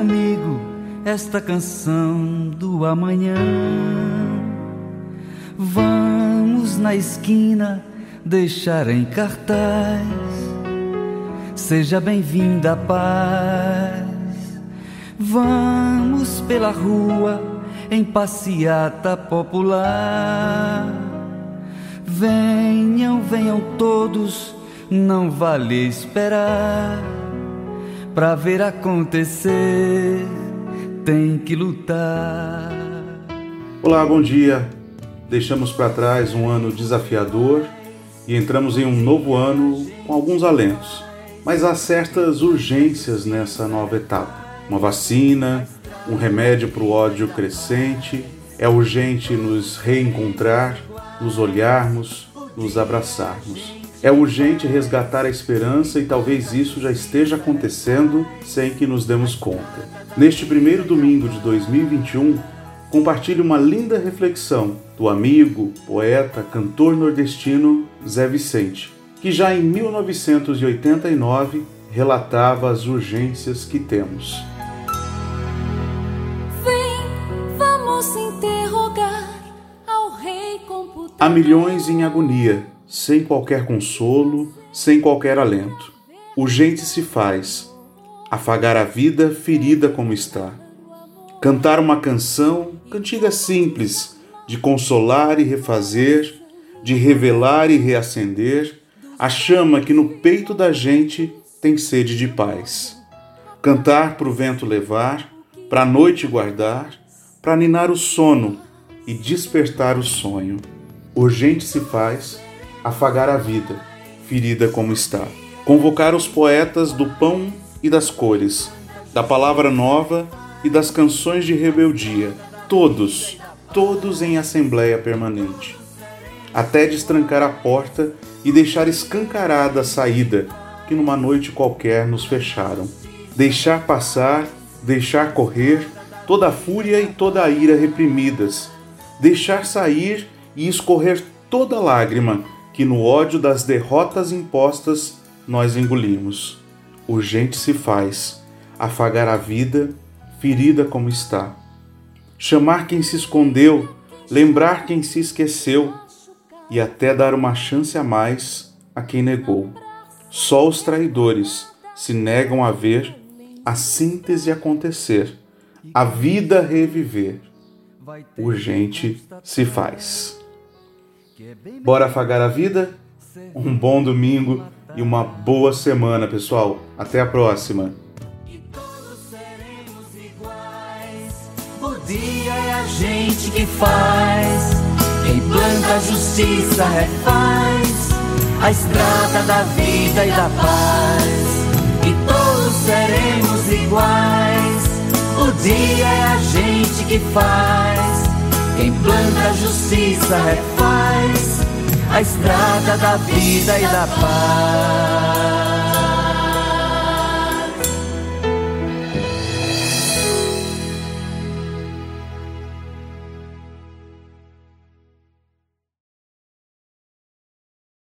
comigo esta canção do amanhã. Vamos na esquina deixar em cartaz. Seja bem-vinda a paz. Vamos pela rua em passeata popular. Venham, venham todos, não vale esperar. Pra ver acontecer, tem que lutar. Olá, bom dia. Deixamos para trás um ano desafiador e entramos em um novo ano com alguns alentos. Mas há certas urgências nessa nova etapa. Uma vacina, um remédio para o ódio crescente. É urgente nos reencontrar, nos olharmos, nos abraçarmos. É urgente resgatar a esperança e talvez isso já esteja acontecendo sem que nos demos conta. Neste primeiro domingo de 2021, compartilhe uma linda reflexão do amigo, poeta, cantor nordestino Zé Vicente, que já em 1989 relatava as urgências que temos. Há milhões em agonia, sem qualquer consolo, sem qualquer alento. Urgente se faz afagar a vida ferida como está. Cantar uma canção, cantiga simples, de consolar e refazer, de revelar e reacender a chama que no peito da gente tem sede de paz. Cantar pro vento levar, pra noite guardar, pra ninar o sono e despertar o sonho urgente se faz afagar a vida, ferida como está. Convocar os poetas do pão e das cores, da palavra nova e das canções de rebeldia, todos, todos em assembleia permanente. Até destrancar a porta e deixar escancarada a saída que numa noite qualquer nos fecharam. Deixar passar, deixar correr toda a fúria e toda a ira reprimidas. Deixar sair e escorrer toda lágrima que no ódio das derrotas impostas nós engolimos. Urgente se faz afagar a vida, ferida como está. Chamar quem se escondeu, lembrar quem se esqueceu e até dar uma chance a mais a quem negou. Só os traidores se negam a ver a síntese acontecer, a vida reviver. Urgente se faz. Bora afagar a vida? Um bom domingo e uma boa semana, pessoal. Até a próxima. O dia é a gente que faz. Quem planta a justiça refaz a estrada da vida e da paz. E todos seremos iguais. O dia é a gente que faz. Quem planta justiça refaz a estrada da vida e da paz.